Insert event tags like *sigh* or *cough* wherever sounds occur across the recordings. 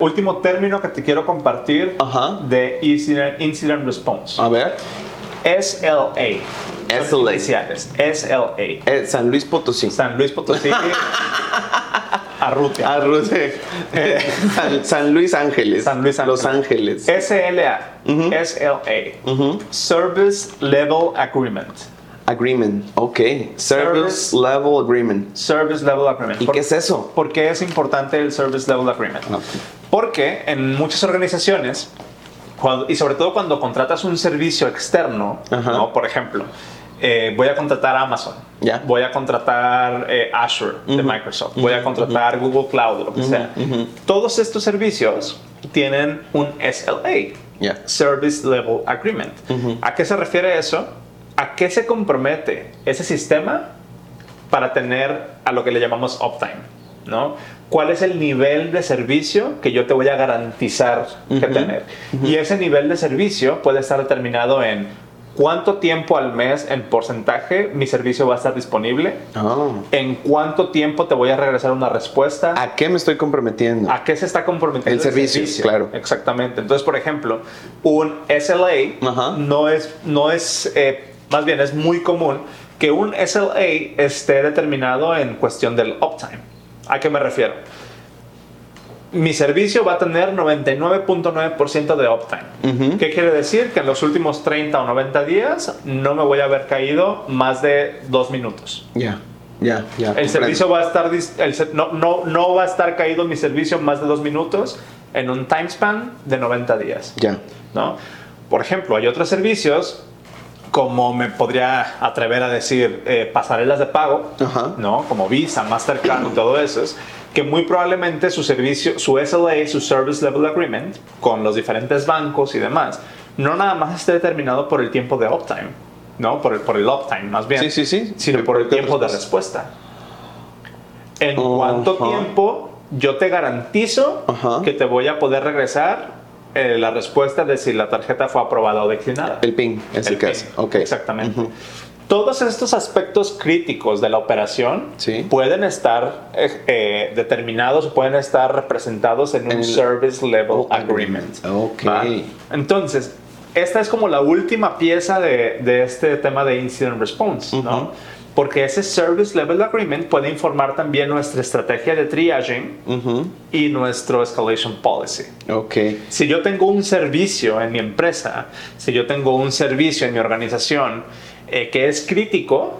Último término que te quiero compartir Ajá. de incident, incident Response. A ver. SLA. SLA. Iniciales. SLA. Eh, San Luis Potosí. San Luis Potosí. *laughs* Arrutia. Ah, Rude. *laughs* San, San Luis Ángeles. San Luis Los Ángeles. SLA. SLA. Service Level Agreement. Agreement. Ok. Service, Service- Level Agreement. Service Level Agreement. ¿Y ¿Por- qué es eso? ¿Por qué es importante el Service Level Agreement? Porque en muchas organizaciones, cuando- y sobre todo cuando contratas un servicio externo, Ajá. ¿no? por ejemplo, eh, voy a contratar a Amazon, voy a contratar eh, Azure de Microsoft, voy a contratar Google Cloud, lo que sea. Todos estos servicios tienen un SLA. Service Level Agreement. ¿A qué se refiere eso? ¿A qué se compromete ese sistema para tener a lo que le llamamos uptime? ¿No? ¿Cuál es el nivel de servicio que yo te voy a garantizar que tener? Y ese nivel de servicio puede estar determinado en cuánto tiempo al mes en porcentaje mi servicio va a estar disponible, Ah. en cuánto tiempo te voy a regresar una respuesta, ¿A qué me estoy comprometiendo? ¿A qué se está comprometiendo El servicio, claro. Exactamente. Entonces, por ejemplo, un SLA no es, no es eh, más bien es muy común que un SLA esté determinado en cuestión del uptime. ¿A qué me refiero? Mi servicio va a tener 99.9% de uptime. ¿Qué quiere decir? Que en los últimos 30 o 90 días no me voy a haber caído más de dos minutos. Ya. Ya. Ya. El comprendo. servicio va a estar el no, no, no va a estar caído mi servicio más de dos minutos en un time span de 90 días. Ya. ¿no? Por ejemplo, hay otros servicios como me podría atrever a decir eh, pasarelas de pago, Ajá. ¿no? como Visa, Mastercard y todo eso, que muy probablemente su servicio, su SLA, su Service Level Agreement, con los diferentes bancos y demás, no nada más esté determinado por el tiempo de uptime, ¿no? Por el, por el uptime, más bien, Sí, sí, sí. sino por el tiempo de respuesta. respuesta. ¿En cuánto Ajá. tiempo yo te garantizo Ajá. que te voy a poder regresar eh, la respuesta de si la tarjeta fue aprobada o declinada? El ping es el, que PIN. Exactamente. Todos estos aspectos críticos de la operación Sí. pueden estar eh, eh, determinados o pueden estar representados en un En el- Service Level Agreement. Ok. ¿va? Entonces, esta es como la última pieza de, de este tema de Incident Response, ¿no? Porque ese Service Level Agreement puede informar también nuestra estrategia de triaging Ujú. y nuestro Escalation Policy. Ok. Si yo tengo un servicio en mi empresa, si yo tengo un servicio en mi organización eh, que es crítico,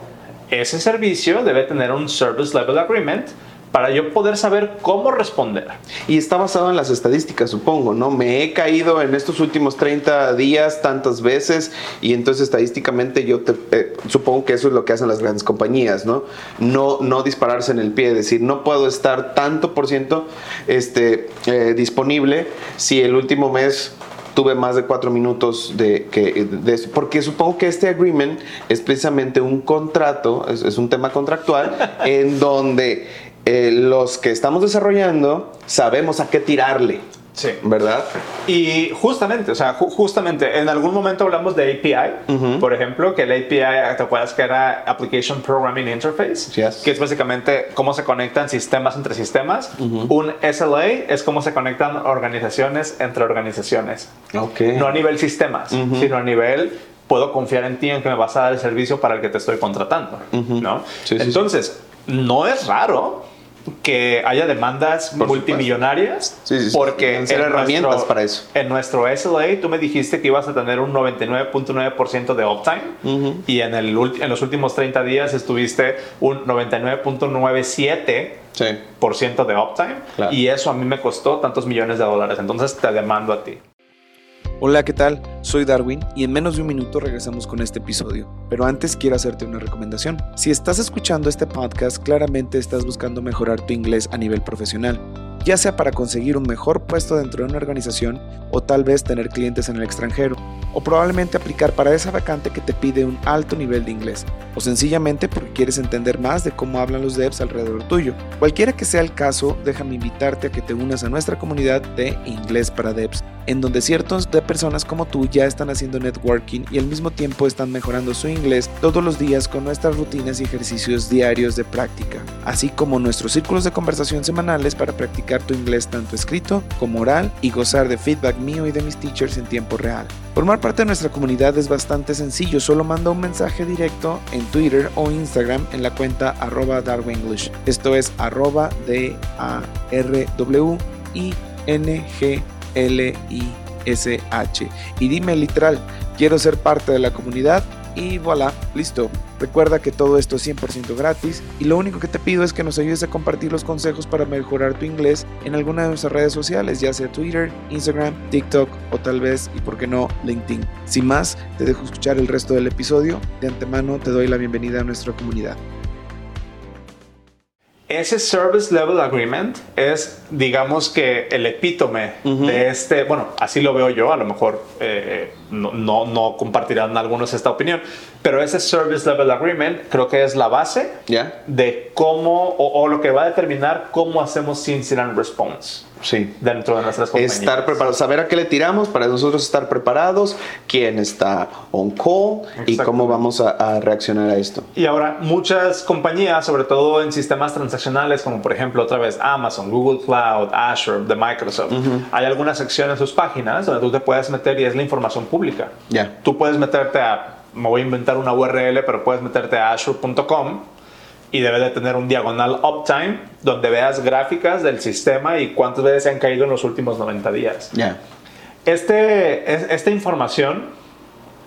ese servicio debe tener un Service Level Agreement para yo poder saber cómo responder. Y está basado en las estadísticas, supongo, ¿no? Me he caído en estos últimos 30 días tantas veces y entonces estadísticamente yo te, eh, supongo que eso es lo que hacen las grandes compañías, ¿no? No, no dispararse en el pie, decir, no puedo estar tanto por ciento este, eh, disponible si el último mes tuve más de cuatro minutos de que de eso. porque supongo que este agreement es precisamente un contrato es, es un tema contractual en donde eh, los que estamos desarrollando sabemos a qué tirarle Sí. verdad Y justamente, o sea, ju- justamente, en algún momento hablamos de API, por ejemplo, que el API, ¿te acuerdas que era Application Programming Interface? Yes. Que es básicamente cómo se conectan sistemas entre sistemas. Un SLA es cómo se conectan organizaciones entre organizaciones. ok No a nivel sistemas, sino a nivel puedo confiar en ti en que me vas a dar el servicio para el que te estoy contratando, ¿no? Sí, sí, sí. Entonces, no es raro que haya demandas Por multimillonarias Sí, sí, sí. porque en herramientas nuestro- para eso. En nuestro SLA tú me dijiste que ibas a tener un 99.9% de uptime y en, el, en los últimos 30 días estuviste un 99.97% sí de uptime Claro. y eso a mí me costó tantos millones de dólares. Entonces te demando a ti. Hola, ¿qué tal? Soy Darwin y en menos de un minuto regresamos con este episodio. Pero antes quiero hacerte una recomendación. Si estás escuchando este podcast, claramente estás buscando mejorar tu inglés a nivel profesional, ya sea para conseguir un mejor puesto dentro de una organización o tal vez tener clientes en el extranjero, o probablemente aplicar para esa vacante que te pide un alto nivel de inglés, o sencillamente porque quieres entender más de cómo hablan los devs alrededor tuyo. Cualquiera que sea el caso, déjame invitarte a que te unas a nuestra comunidad de Inglés para Devs en donde ciertos de personas como tú ya están haciendo networking y al mismo tiempo están mejorando su inglés todos los días con nuestras rutinas y ejercicios diarios de práctica, así como nuestros círculos de conversación semanales para practicar tu inglés tanto escrito como oral y gozar de feedback mío y de mis teachers en tiempo real. Formar parte de nuestra comunidad es bastante sencillo, solo manda un mensaje directo en Twitter o Instagram en la cuenta arroba darwenglish. Esto es arroba d a r w i n g l i s h y dime literal, quiero ser parte de la comunidad y voilà, listo. Recuerda que todo esto es 100% gratis y lo único que te pido es que nos ayudes a compartir los consejos para mejorar tu inglés en alguna de nuestras redes sociales, ya sea Twitter, Instagram, TikTok o tal vez, y por qué no, LinkedIn. Sin más, te dejo escuchar el resto del episodio. De antemano te doy la bienvenida a nuestra comunidad. Ese Service Level Agreement es, digamos que, el epítome de este, bueno, así lo veo yo, a lo mejor eh, no, no, no, compartirán algunos esta opinión, pero ese Service Level Agreement creo que es la base de cómo, o, o, lo que va a determinar cómo hacemos Incident Response. Sí. Dentro de nuestras compañías. Estar preparados, saber a qué le tiramos para nosotros estar preparados, quién está on call y cómo vamos a, a, reaccionar a esto. Y ahora, muchas compañías, sobre todo en sistemas transaccionales, como por ejemplo otra vez Amazon, Google Cloud, Azure, de Microsoft, uh -huh. hay alguna sección en sus páginas donde tú te puedes meter y es la información pública. Ya. Yeah. Tú puedes meterte a, me voy a inventar una URL, pero puedes meterte a azure.com y debe de tener un diagonal uptime donde veas gráficas del sistema y cuántas veces se han caído en los últimos 90 días. Yeah. Este, esta información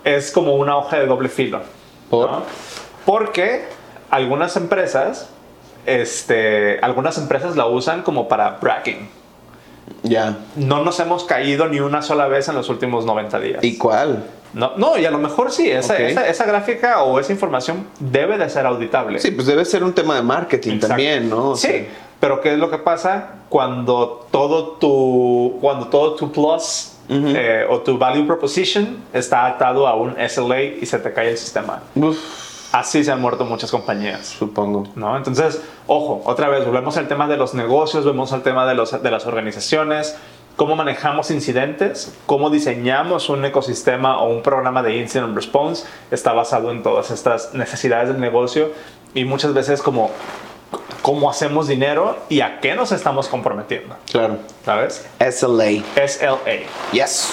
es como una hoja de doble filo. ¿Por? ¿no? Porque algunas empresas, este, algunas empresas la usan como para bragging. Ya. Yeah. No nos hemos caído ni una sola vez en los últimos 90 días. ¿Y cuál? No, no, y a lo mejor sí, esa, Okay. esa, esa gráfica o esa información debe de ser auditable. Sí, pues debe ser un tema de marketing Exacto. también, ¿no? O Sí, sea, pero ¿qué es lo que pasa cuando todo tu, cuando todo tu plus eh, o tu value proposition está atado a un SLA y se te cae el sistema? uf, Así se han muerto muchas compañías. supongo. ¿no? Entonces, ojo, otra vez, volvemos al tema de los negocios, vemos al tema de, los, de las organizaciones, cómo manejamos incidentes, cómo diseñamos un ecosistema o un programa de incident response, está basado en todas estas necesidades del negocio y muchas veces como cómo hacemos dinero y a qué nos estamos comprometiendo, Claro. ¿sabes? SLA. SLA. Yes.